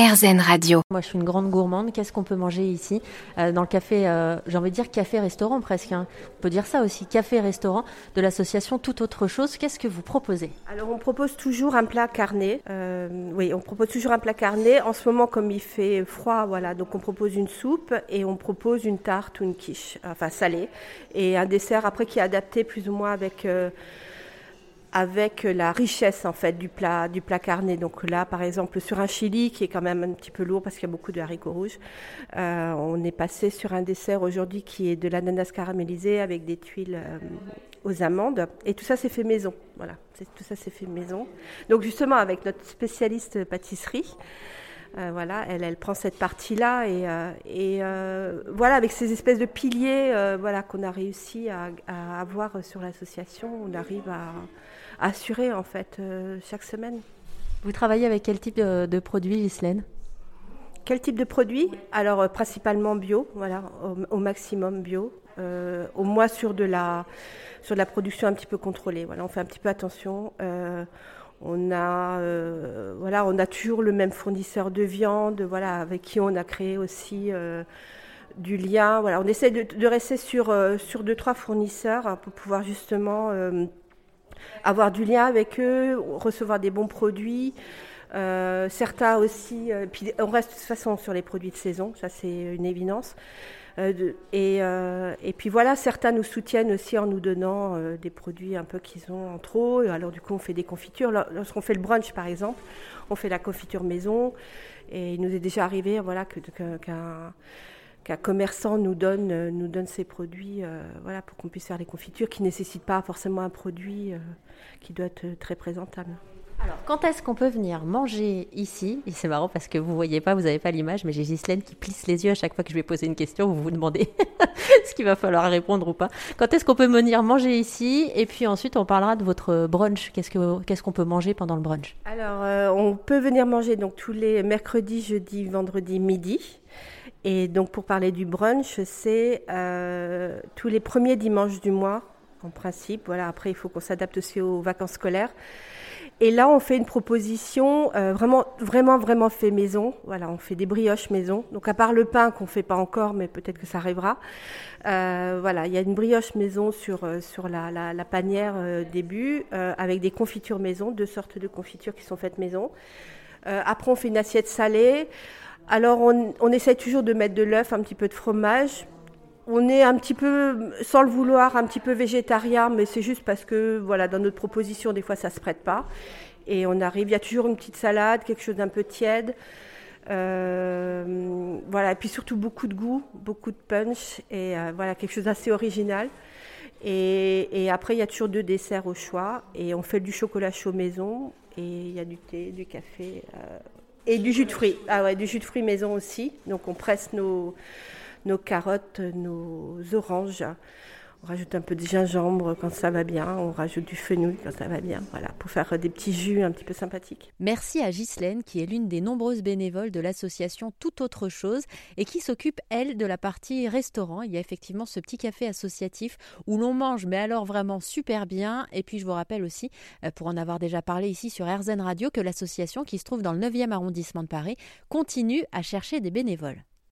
RZN Radio. Moi, je suis une grande gourmande. Qu'est-ce qu'on peut manger ici? Euh, Dans le café, euh, j'ai envie de dire café-restaurant presque. hein. On peut dire ça aussi, café-restaurant de l'association Tout Autre Chose. Qu'est-ce que vous proposez? Alors on propose toujours un plat carné. Euh, oui, on propose toujours un plat carné. En ce moment, comme il fait froid, voilà, donc on propose une soupe et on propose une tarte ou une quiche, enfin salée, et un dessert après qui est adapté plus ou moins avec euh, avec la richesse en fait du plat du plat carné. Donc là, par exemple, sur un chili qui est quand même un petit peu lourd parce qu'il y a beaucoup de haricots rouges, euh, on est passé sur un dessert aujourd'hui qui est de l'ananas caramélisé avec des tuiles euh, aux amandes. Et tout ça, c'est fait maison. Voilà, tout ça, c'est fait maison. Donc justement, avec notre spécialiste pâtisserie. Euh, voilà, elle, elle prend cette partie-là et, euh, et euh, voilà, avec ces espèces de piliers, voilà, qu'on a réussi à, à avoir sur l'association, on arrive à, à assurer en fait chaque semaine. Vous travaillez avec quel type de, de produit, Ghislaine? Quel type de produit Alors principalement bio, voilà, au, au maximum bio, euh, au moins sur de la sur de la production un petit peu contrôlée. Voilà, on fait un petit peu attention. Euh, on a euh, voilà, on toujours le même fournisseur de viande, voilà, avec qui on a créé aussi euh, du lien. On essaie de, rester sur euh, sur deux trois fournisseurs hein, pour pouvoir justement avoir du lien avec eux, recevoir des bons produits. Euh, certains aussi, euh, puis on reste de toute façon sur les produits de saison, ça c'est une évidence. Euh, et, puis voilà, certains nous soutiennent aussi en nous donnant des produits un peu qu'ils ont en trop. Alors du coup, on fait des confitures. Lors- Lorsqu'on fait le brunch, par exemple, on fait la confiture maison. Et il nous est déjà arrivé, voilà, qu'un commerçant nous donne, ses produits, voilà, pour qu'on puisse faire les confitures, qui ne nécessitent pas forcément un produit qui doit être très présentable. Alors, quand est-ce qu'on peut venir manger ici? Et c'est marrant parce que vous voyez pas, vous n'avez pas l'image, mais j'ai Ghislaine qui plisse les yeux à chaque fois que je vais poser une question. Vous vous demandez ce qu'il va falloir répondre ou pas. Quand est-ce qu'on peut venir manger ici? Et puis ensuite, on parlera de votre brunch. Qu'est-ce que qu'est-ce qu'on peut manger pendant le brunch? Alors, euh, on peut venir manger donc tous les mercredis, jeudis, vendredis, midi. Et donc, pour parler du brunch, c'est euh, tous les premiers dimanches du mois, en principe. Voilà, après, il faut qu'on s'adapte aussi aux vacances scolaires. Et là, on fait une proposition euh, vraiment, vraiment, vraiment fait maison. Voilà, on fait des brioches maison. Donc, à part le pain qu'on fait pas encore, mais peut-être que ça arrivera. Euh, voilà, il y a une brioche maison sur euh, sur la, la, panière début, avec des confitures maison, deux sortes de confitures qui sont faites maison. Après, on fait une assiette salée. Alors, on, on essaie toujours de mettre de l'œuf, un petit peu de fromage. On est un petit peu, sans le vouloir, un petit peu végétarien, mais c'est juste parce que, voilà, dans notre proposition, des fois, ça se prête pas. Et on arrive, il y a toujours une petite salade, quelque chose d'un peu tiède. Euh, voilà, et puis surtout beaucoup de goût, beaucoup de punch, et euh, voilà, quelque chose d'assez original. Et, et après, il y a toujours deux desserts au choix, et on fait du chocolat chaud maison, et il y a du thé, du café, euh, et du jus de fruits. Ah ouais, du jus de fruits maison aussi. Donc on presse nos, nos carottes, nos oranges. On rajoute un peu de gingembre quand ça va bien. On rajoute du fenouil quand ça va bien. Voilà, pour faire des petits jus un petit peu sympathiques. Merci à Ghislaine, qui est l'une des nombreuses bénévoles de l'association Tout Autre Chose et qui s'occupe, elle, de la partie restaurant. Il y a effectivement ce petit café associatif où l'on mange, mais alors vraiment super bien. Et puis, je vous rappelle aussi, euh, pour en avoir déjà parlé ici sur RZN Radio, que l'association, qui se trouve dans le 9e arrondissement de Paris, continue à chercher des bénévoles.